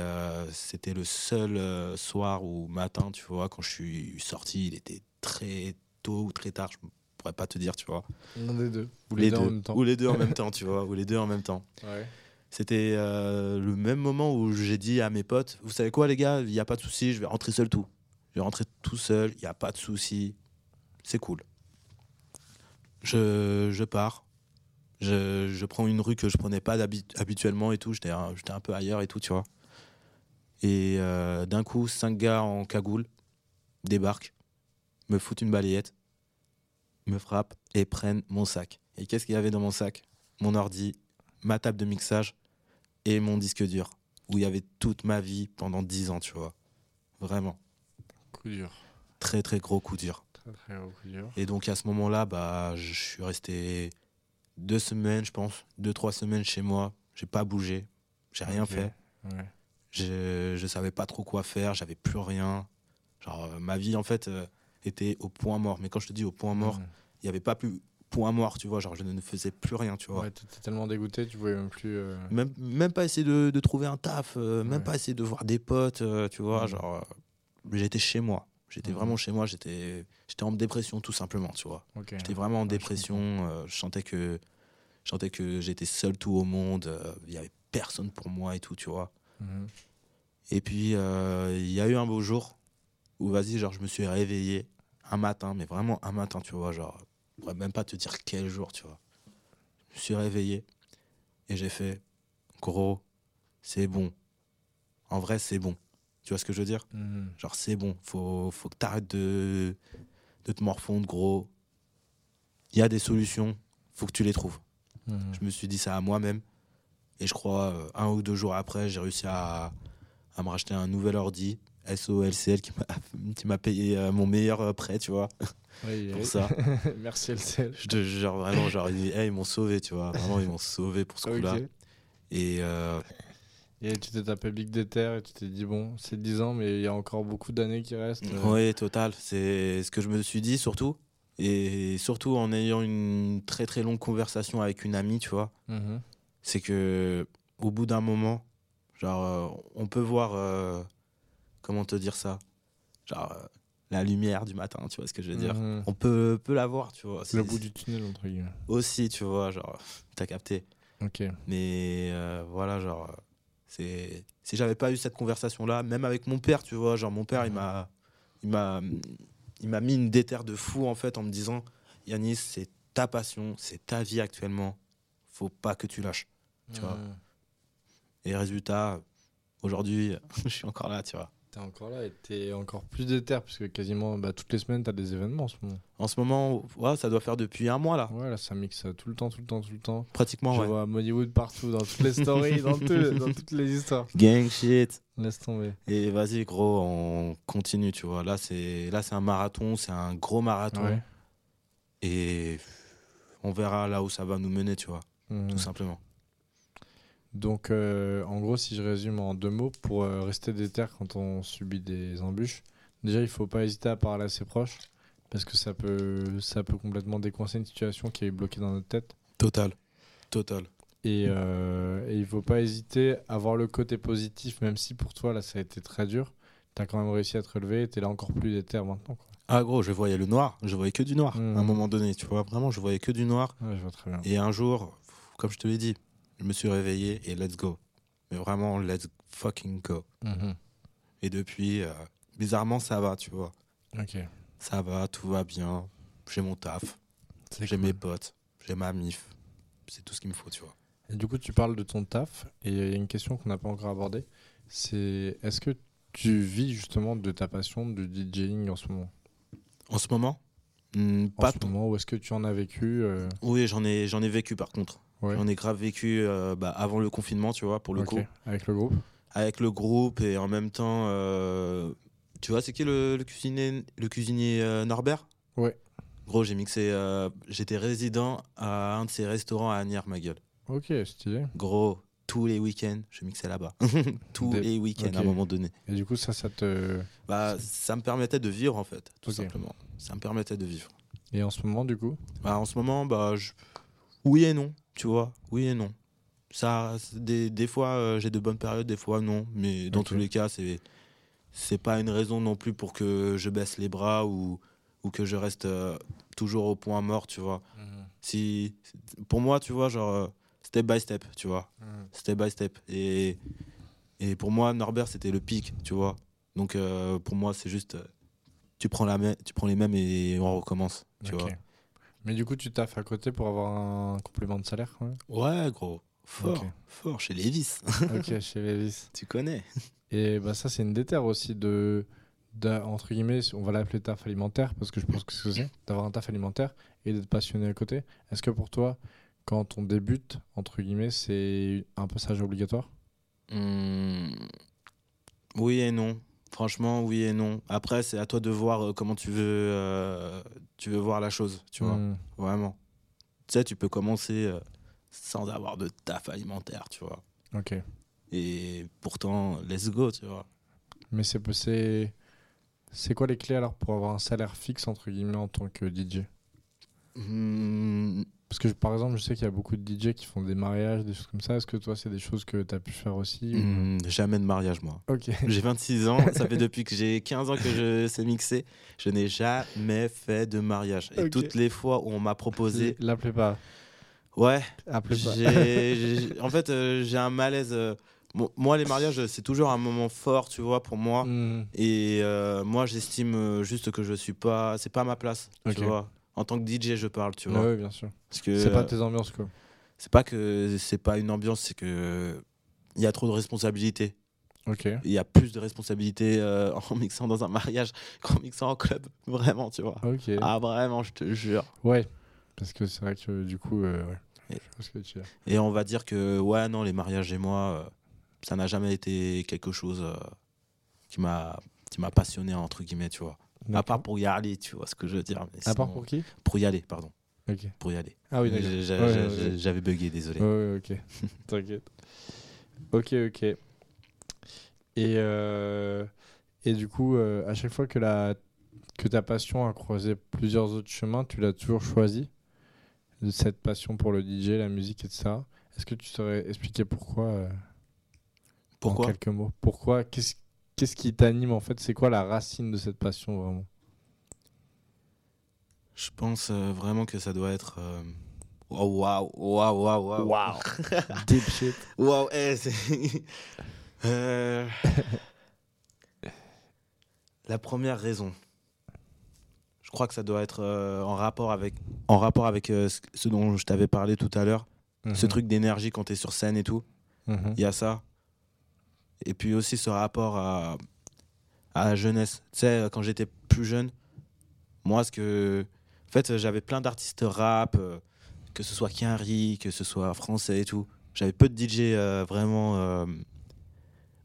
c'était le seul soir ou matin, tu vois, quand je suis sorti, il était très tôt ou très tard, je pourrais pas te dire, tu vois. L'un des deux. Ou les, deux, deux, en même temps. Ou les deux en même (laughs) temps, tu vois, ou les deux en même temps. Ouais. C'était euh, le même moment où j'ai dit à mes potes, vous savez quoi les gars, il n'y a pas de souci, je vais rentrer seul tout. Je vais rentrer tout seul, il n'y a pas de souci, c'est cool. Je, je pars, je, je prends une rue que je prenais pas habituellement et tout, j'étais un, un peu ailleurs et tout, tu vois. Et euh, d'un coup, cinq gars en cagoule débarquent, me foutent une balayette, me frappent et prennent mon sac. Et qu'est-ce qu'il y avait dans mon sac? Mon ordi, ma table de mixage et mon disque dur, où il y avait toute ma vie pendant 10 ans, tu vois. Vraiment. Coup dur. Très, très gros coup dur. Très, très gros coup dur. Et donc à ce moment-là, bah, je suis resté deux semaines, je pense, deux, trois semaines chez moi. J'ai pas bougé, j'ai rien fait. Ouais. Je, je savais pas trop quoi faire, j'avais plus rien. Genre, euh, ma vie, en fait, euh, était au point mort. Mais quand je te dis au point mort, Mhm. il n'y avait pas plus point mort, tu vois. Genre, je ne faisais plus rien, tu vois. Ouais, t'étais tellement dégoûté, tu pouvais même plus. euh, Même, même pas essayer de, de trouver un taf, euh, même Ouais. pas essayer de voir des potes, euh, tu vois. Mhm. Genre, j'étais chez moi. J'étais Mhm. vraiment chez moi. J'étais j'étais en dépression, tout simplement, tu vois. J'étais vraiment en Ouais, je dépression. euh, je sentais que, je sentais que j'étais seul tout au monde. Il y avait personne pour moi et tout, tu vois. Mhm. Et puis, il y a eu un beau jour où, vas-y, genre, je me suis réveillé un matin, mais vraiment un matin, tu vois. Genre, je pourrais même pas te dire quel jour, tu vois. Je me suis réveillé et j'ai fait, gros, c'est bon. En vrai, c'est bon. Tu vois ce que je veux dire? Mhm. Genre, c'est bon. Faut, faut que t'arrêtes de, de te morfondre, gros. Il y a des solutions, faut que tu les trouves. Mhm. Je me suis dit ça à moi-même. Et je crois, euh, un ou deux jours après, j'ai réussi à, à me racheter un nouvel ordi, SOLCL, qui m'a- (laughs) qui m'a payé euh, mon meilleur euh, prêt, tu vois, (laughs) Oui, pour ça. (laughs) Merci LCL. Je te jure, vraiment, genre, ils, hey, ils m'ont sauvé, tu vois. Vraiment, ils m'ont sauvé pour ce coup-là. Et, euh, Et tu t'es tapé Big Déter et tu t'es dit, bon, c'est 10 ans, mais il y a encore beaucoup d'années qui restent. Oui, total. C'est ce que je me suis dit surtout. Et surtout en ayant une très très longue conversation avec une amie, tu vois. Mhm. C'est que au bout d'un moment, genre, euh, on peut voir. euh, comment te dire ça? Genre, la lumière du matin, tu vois ce que je veux dire Mhm. On peut, peut la voir, tu vois. Le bout du tunnel, entre guillemets. Aussi, tu vois, genre, t'as capté. Ok. Mais euh, voilà, genre, c'est si j'avais pas eu cette conversation-là, même avec mon père, tu vois, genre mon père, il m'a, il m'a, il m'a mis une déterre de fou en fait en me disant, Yanis, c'est ta passion, c'est ta vie actuellement, faut pas que tu lâches. Tu vois. Mhm. Et résultat, aujourd'hui, (laughs) je suis encore là, tu vois. T'es encore là et t'es encore plus déter, puisque quasiment bah, toutes les semaines, t'as des événements en ce moment. En ce moment, ouais, ça doit faire depuis un mois là, Ouais, là, ça mixe tout le temps, tout le temps, tout le temps. pratiquement. Je Ouais. vois Mollywood partout, dans toutes les stories, (laughs) dans, tout- dans toutes les histoires. Gang shit. Laisse tomber. Et vas-y, gros, on continue, tu vois. Là, c'est là, c'est un marathon, c'est un gros marathon. Ouais. Et on verra là où ça va nous mener, tu vois, Mhm. tout simplement. Donc, euh, en gros, si je résume en deux mots, pour euh, rester déter quand on subit des embûches, déjà, il faut pas hésiter à parler à ses proches, parce que ça peut, ça peut complètement décoincer une situation qui est bloquée dans notre tête. Total. Total. Et, euh, et il faut pas hésiter à voir le côté positif, même si pour toi, là, ça a été très dur. Tu as quand même réussi à te relever et tu es là encore plus déter maintenant. Quoi. Ah, gros, je voyais le noir. Je voyais que du noir à un moment donné, tu vois. Vraiment, je voyais que du noir. Ouais, je vois très bien. Et un jour, comme je te l'ai dit, je me suis réveillé et let's go. Mais vraiment, let's fucking go. Mhm. Et depuis, euh, bizarrement, ça va, tu vois. Ok. Ça va, tout va bien. J'ai mon taf, j'ai cool. mes potes, j'ai ma mif. C'est tout ce qu'il me faut, tu vois. Et du coup, tu parles de ton taf, et il y a une question qu'on n'a pas encore abordée. C'est est-ce que tu vis justement de ta passion du DJing en ce moment? En ce moment, hmm, En pas ce trop. moment, ou est-ce que tu en as vécu euh, Oui, j'en ai, j'en ai vécu par contre. Ouais. J'en ai grave vécu euh, bah, avant le confinement, tu vois, pour le coup. Avec le groupe Avec le groupe et en même temps, euh, tu vois, c'est qui le, le cuisinier, le cuisinier euh, Norbert? Ouais. Gros, j'ai mixé, j'étais résident à un de ses restaurants à Agnières, ma gueule. Ok, stylé. Gros, tous les week-ends, je mixais là-bas. (laughs) tous Des- les week-ends à un moment donné. Et du coup, ça, ça te. Bah, ça me permettait de vivre en fait, tout simplement. Ça me permettait de vivre. Et en ce moment, du coup? Bah, en ce moment, bah, je- oui et non, tu vois, oui et non. Ça, des, des fois, euh, j'ai de bonnes périodes, des fois non. Mais dans tous les cas, c'est c'est pas une raison non plus pour que je baisse les bras ou, ou que je reste euh, toujours au point mort, tu vois. Si, pour moi, tu vois, genre, euh, step by step, tu vois. Step by step. Et, et pour moi, Norbert, c'était le pic, tu vois. Donc, euh, pour moi, c'est juste, tu prends, la tu prends les mêmes et on recommence, tu Ok. vois. Mais du coup, tu taffes à côté pour avoir un complément de salaire quand même Ouais, gros. Fort, fort, chez Levis. (laughs) Ok, chez Levis. tu connais. Et bah, ça, c'est une déterre aussi de. d'a- entre guillemets, on va l'appeler taf alimentaire parce que je pense que c'est d'avoir un taf alimentaire et d'être passionné à côté. Est-ce que pour toi, quand on débute, entre guillemets, c'est un passage obligatoire? Hmm, Oui et non. Franchement, oui et non. Après, c'est à toi de voir euh, comment tu veux, euh, tu veux voir la chose, tu vois. Hmm. Vraiment. Tu sais, tu peux commencer euh, sans avoir de taf alimentaire, tu vois. Ok. Et pourtant, let's go, tu vois. Mais c'est c'est quoi les clés alors pour avoir un salaire fixe entre guillemets en tant que DJ Hmm, Parce que par exemple, je sais qu'il y a beaucoup de DJ qui font des mariages, des choses comme ça. Est-ce que toi, c'est des choses que tu as pu faire aussi ou- hmm, jamais de mariage, moi. Ok. (laughs) J'ai 26 ans, ça fait depuis que j'ai 15 ans que je (laughs) sais mixer. Je n'ai jamais fait de mariage. Et toutes les fois où on m'a proposé. L'appelez pas. Ouais, Appelez pas. j'ai- en fait, euh, j'ai un malaise. euh, mo- moi, les mariages, c'est toujours un moment fort, tu vois, pour moi. Hmm. Et euh, moi, j'estime juste que je suis pas. C'est pas ma place, tu vois. En tant que DJ, je parle, tu vois. ouais, bien sûr. Parce que C'est pas tes ambiances quoi. c'est pas que c'est pas une ambiance, c'est que il y a trop de responsabilités. Ok. Il y a plus de responsabilités euh, en mixant dans un mariage (laughs) qu'en mixant en club, vraiment, tu vois. Ok. Ah vraiment, je te jure. Ouais. Parce que c'est vrai que du coup, euh, ouais. Et- ce que tu. Et on va dire que ouais, non, les mariages et moi, euh, ça n'a jamais été quelque chose euh, qui m'a qui m'a passionné entre guillemets, tu vois. À part pour y aller, tu vois ce que je veux dire. mais À part sinon- pour qui? pour y aller, pardon, pour y aller. Ah oui, d'accord. J'ai- Ouais. J'avais bugué, désolé. Ouais, ok. (laughs) T'inquiète. Ok, ok. Et, euh, et du coup, euh, à chaque fois que, la, que ta passion a croisé plusieurs autres chemins, tu l'as toujours choisi Cette passion pour le DJ, la musique, etc. Est-ce que tu saurais expliquer pourquoi euh, En Pourquoi? quelques mots? Pourquoi? Qu'est-ce qu'est-ce qui t'anime en fait? C'est quoi la racine de cette passion vraiment? Je pense euh, vraiment que ça doit être. euh, Oh, waouh, waouh, waouh, waouh. (laughs) Deep shit. Waouh, eh, c'est. (laughs) Euh, La première raison. Je crois que ça doit être euh, en rapport avec, en rapport avec euh, ce- dont je t'avais parlé tout à l'heure. Ce Mhm. truc d'énergie quand tu es sur scène et tout. Mhm. Il y a ça. Et puis aussi ce rapport à, à la jeunesse. Tu sais, quand j'étais plus jeune, moi, ce que. En fait, j'avais plein d'artistes rap, euh, que ce soit Kianri, que ce soit français et tout. J'avais peu de DJ euh, vraiment euh,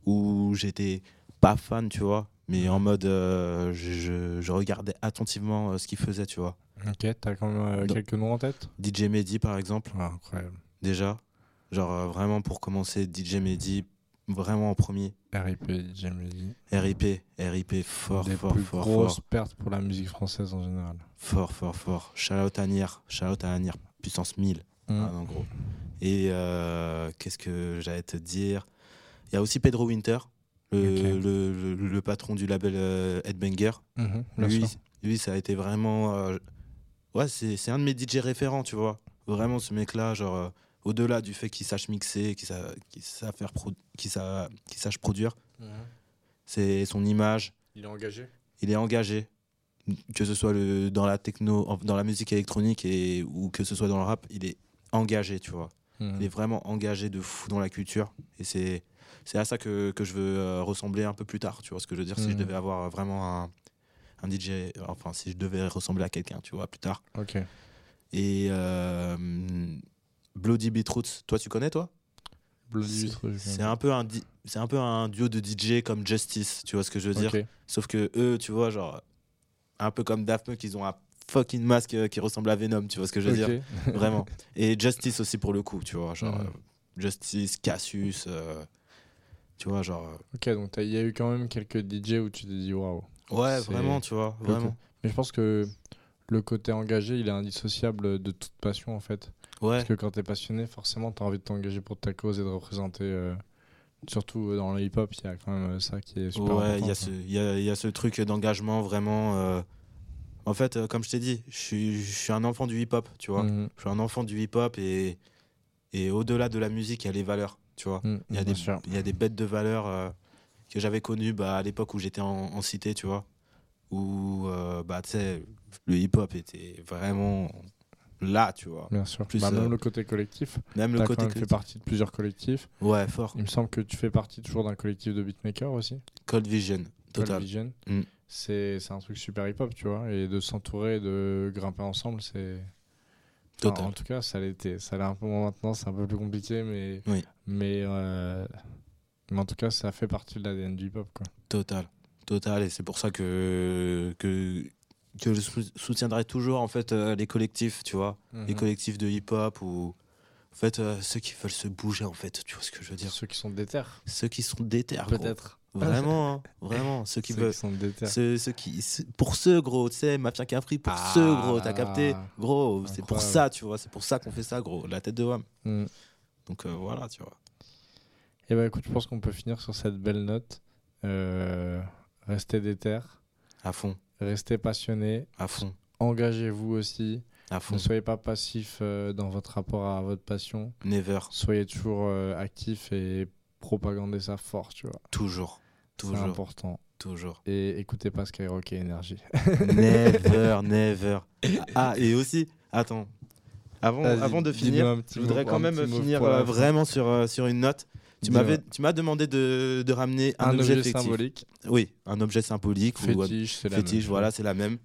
où j'étais pas fan, tu vois. Mais en mode, je, je- je regardais attentivement ce qu'ils faisaient, tu vois. Ok, t'as quand même Donc- quelques noms en tête? DJ Mehdi, par exemple, Ah, Incroyable. déjà. Genre, vraiment pour commencer, DJ Mehdi, vraiment en premier. RIP, Mehdi. RIP, RIP, fort, Des fort, plus fort, grosses fort, pertes pour la musique française en général. fort, fort, fort. Shout out à Nier, shout out à Nier, puissance 1000, Mm. hein, en gros. Et euh, qu'est-ce que j'allais te dire? Il y a aussi Pedro Winter, le, Ok. le, le- le patron du label euh, Headbanger. Bien Lui, lui, ça a été vraiment. euh, ouais, c'est c'est un de mes DJ référents, tu vois. Vraiment, ce mec-là, genre, euh, au-delà du fait qu'il sache mixer, qu'il sa- produire, c'est son image. Il est engagé il est engagé que ce soit le, dans la techno dans la musique électronique et ou que ce soit dans le rap il est engagé tu vois Mhm. il est vraiment engagé de fou dans la culture et c'est c'est à ça que, que je veux euh, ressembler un peu plus tard tu vois ce que je veux dire si je Mhm. devais avoir vraiment un, un DJ enfin si je devais ressembler à quelqu'un tu vois plus tard Ok. et euh, Bloody Beetroots toi tu connais toi? Bloody c'est un peu un c'est un peu un duo de DJ comme Justice tu vois ce que je veux dire? Sauf que eux, tu vois, genre, un peu comme Daft Punk, ils ont un fucking masque euh, qui ressemble à Venom, tu vois ce que je veux dire? (laughs) Vraiment. Et Justice aussi pour le coup, tu vois, genre, euh, Justice, Cassius, euh, tu vois, genre. Ok, donc il y a eu quand même quelques DJ où tu t'es dit waouh. Ouais, C'est- vraiment, tu vois, vraiment. Mais je pense que le côté engagé, il est indissociable de toute passion en fait. Ouais, Parce que quand t'es passionné, forcément, t'as envie de t'engager pour ta cause et de représenter. euh, Surtout dans le hip-hop, il y a quand même euh, ça qui est super ouais, important. il y, a ce- il y a, il y a ce truc d'engagement vraiment. euh, En fait, euh, comme je t'ai dit, je suis, je suis un enfant du hip-hop, tu vois. Mhm. Je suis un enfant du hip-hop et, et au-delà de la musique, il y a les valeurs, tu vois. Mhm, Il y a des, sûr. il y a des bêtes de valeurs euh, que j'avais connues bah, à l'époque où j'étais en, en cité, tu vois. Où, euh, bah, tu sais, le hip-hop était vraiment là, tu vois. Bien sûr. Plus, Bah, euh, même le côté collectif. Même le côté. même fait collectif. partie de plusieurs collectifs. Ouais, fort. Il me semble que tu fais partie toujours d'un collectif de beatmakers aussi. Cold Vision, Cold total. Vision. Mm. C'est c'est un truc super hip-hop, tu vois. Et de s'entourer, de grimper ensemble, c'est. Enfin, Total. en tout cas, ça l'était. Ça l'est un peu moins maintenant, c'est un peu plus compliqué, mais. Oui. Mais, euh, mais en tout cas, ça fait partie de l'ADN du hip-hop, quoi. Total. Total. Et c'est pour ça que, que, que je sou- soutiendrai toujours, en fait, euh, les collectifs, tu vois. Mhm. Les collectifs de hip-hop ou. En fait, euh, ceux qui veulent se bouger, en fait, tu vois ce que je veux dire. Ceux qui sont déter, Ceux qui sont déter, peut-être. Vraiment, hein, (laughs) vraiment. Ceux qui Ceux veulent. qui sont déter. Ceux, ceux qui, pour ceux, gros, tu sais, Mafia qu'un prix, pour Ah. ceux, gros, t'as capté Gros, c'est pour ça, tu vois, c'est pour ça qu'on fait ça, gros, la tête de WAM. Mm. Donc euh, voilà, tu vois. Et bah écoute, je pense qu'on peut finir sur cette belle note. Euh, restez déter, À fond, restez passionné, à fond, engagez-vous aussi. à fond. Ne soyez pas passif euh, dans votre rapport à votre passion. Never, Soyez toujours euh, actif et propagandez ça fort, tu vois. toujours, C'est toujours, important. toujours. Et écoutez pas Skyrock et Énergie. (laughs) never, never. Ah, et aussi, attends, avant, de finir, je voudrais quand même finir euh, vraiment sur, sur une note. Tu m'avais, tu m'as demandé de, de ramener un, Un, objet, symbolique. Oui, un objet symbolique ou un Fétiche, c'est la fétiche, même voilà, c'est la même.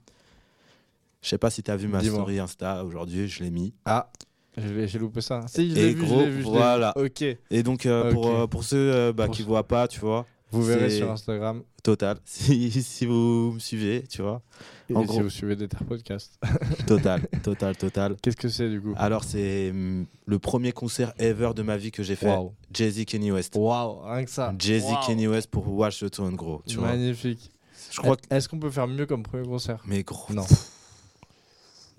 Je sais pas si tu as vu ma story Insta aujourd'hui, je l'ai mis. Ah, j'ai loupé ça. Si, je l'ai vu, gros, je l'ai vu, je l'ai vu. voilà. Ok. Et donc, euh, pour, euh, pour ceux euh, bah, Pour qui ceux- voient pas, tu vois, Vous verrez sur Instagram Total. (laughs) Si, si vous me suivez, tu vois. et En si gros. vous suivez des terres podcast. (laughs) Total, total, total. Qu'est-ce que c'est du coup? Alors, c'est hum, le premier concert ever de ma vie que j'ai fait. Waouh. Jay-Z, Kenny West. Waouh, rien que ça. Jay-Z. Kenny West pour Watch the Throne, gros. Tu vois. Magnifique. Je crois que. Est-ce qu'on peut faire mieux comme premier concert? Mais gros. Non.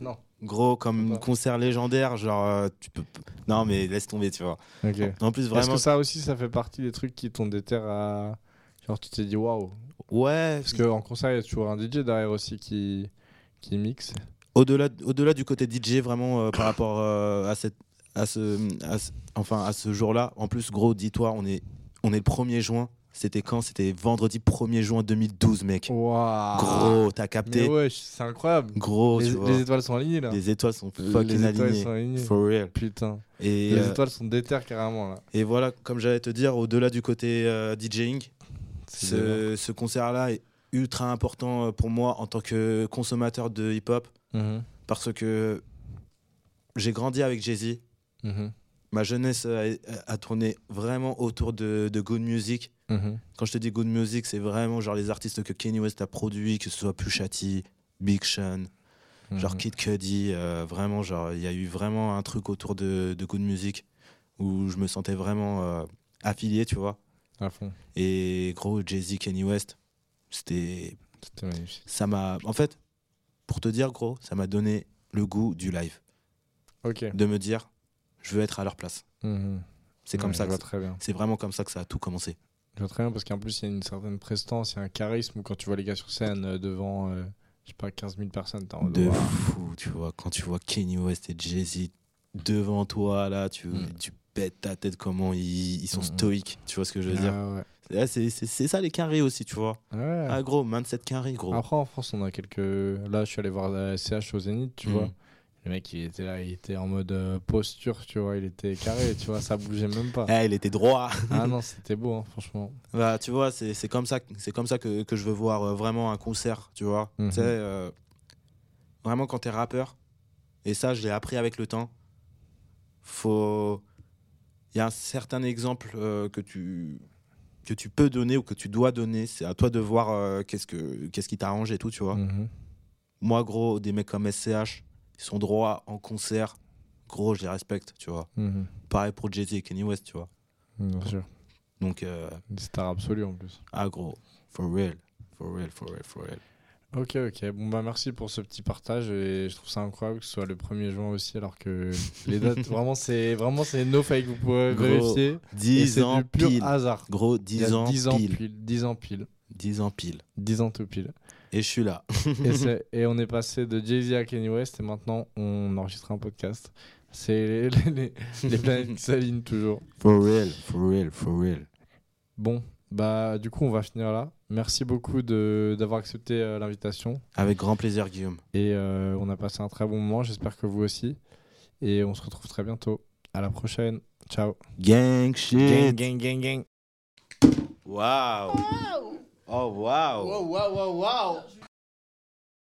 Non. Gros, comme concert légendaire, genre, euh, tu peux. Non, mais laisse tomber, tu vois. Ok. En plus, Est-ce vraiment. que ça aussi, ça fait partie des trucs qui t'ont déterre à. Genre, tu t'es dit waouh. Ouais, Parce qu'en concert, il y a toujours un DJ derrière aussi qui, qui mixe. au-delà au-delà du côté DJ vraiment euh, par rapport euh, à cette à ce, à ce- enfin à ce jour-là en plus gros dis-toi on est on est le 1er juin c'était quand? C'était vendredi 1er juin 2012 mec Waouh. gros t'as Mais capté? ouais, c'est incroyable. gros les, tu vois les étoiles sont alignées là. les étoiles sont Les fucking étoiles alignées sont alignées. for real Putain. et, Les euh, étoiles sont déterres carrément là. et voilà comme j'allais te dire au-delà du côté euh, DJing ce, ce concert-là est ultra important euh, pour moi en tant que consommateur de hip-hop Mhm. parce que j'ai grandi avec Jay-Z Mhm. ma jeunesse a, a tourné vraiment autour de, de good music. Mhm. Quand je te dis good music, c'est vraiment genre les artistes que Kanye West a produits, que ce soit Pusha T, Big Sean, genre Mhm. Kid Cudi. euh, vraiment, genre il y a eu vraiment un truc autour de, de good music où je me sentais vraiment euh, affilié, tu vois. À fond. Et gros, Jay-Z, Kanye West, c'était. C'était magnifique. Ça m'a. En fait, pour te dire, gros, ça m'a donné le goût du live. Ok. De me dire, je veux être à leur place. Mhm. C'est comme Ouais, ça c'est vraiment comme ça que ça a tout commencé. Je vois très bien parce qu'en plus, il y a une certaine prestance, il y a un charisme quand tu vois les gars sur scène euh, devant, euh, je sais pas, 15 000 personnes, en de fou, tu vois. Quand tu vois Kanye West et Jay-Z devant toi, là, tu, Mm. tu pètes ta tête comment ils, ils sont Mm, stoïques, tu vois ce que je veux dire. Ah ouais. Là, c'est, ça les carrés aussi, tu vois. Ouais. Ah, gros, 27 carrés, gros. Après, en France, on a quelques. Là, je suis allé voir la CH au Zénith, tu Mm. vois. Le mec, il était là, il était en mode euh, posture, tu vois. Il était carré, tu vois. Ça bougeait même pas. (laughs) Eh, il était droit. Ah non, c'était beau, hein, franchement. bah, tu vois, c'est, comme ça, c'est comme ça que, que je veux voir euh, vraiment un concert, tu vois. Mhm. Tu sais, euh, vraiment quand t'es rappeur, et ça, je l'ai appris avec le temps, faut. Il y a un certain exemple euh, que tu que tu peux donner ou que tu dois donner. C'est à toi de voir euh, qu'est-ce que qu'est-ce qui t'arrange et tout, tu vois. Mhm. Moi, gros, des mecs comme SCH, ils sont droits en concert. Gros, je les respecte, tu vois. Mhm. Pareil pour Jay-Z et Kanye West, tu vois. Bien sûr. Donc, euh, Des stars absolues en plus. ah, gros, for real, for real, for real, for real. Ok, ok. Bon, bah merci pour ce petit partage et je trouve ça incroyable que ce soit le 1er juin aussi, alors que (laughs) les dates, vraiment, c'est vraiment c'est no fake, vous pouvez Gros, vérifier. Et 10 c'est ans du pur pile. hasard. Gros, Il y a 10 ans 10 ans pile. pile. 10 ans pile. 10 ans pile. 10 ans tout pile. Et je suis là. (laughs) et, c'est- (laughs) et on est passé de Jay-Z à Kanye West et maintenant on enregistre un podcast. C'est les, les- les (laughs) planètes qui s'alignent toujours. For real, for real, for real. Bon, bah du coup on va finir là. Merci beaucoup de- d'avoir accepté euh, l'invitation Avec grand plaisir, Guillaume. et euh, on a passé un très bon moment. J'espère que vous aussi. Et on se retrouve très bientôt. À la prochaine. Ciao. Gang shit. gang, gang, gang. Wow. Oh, wow. wow, wow, wow.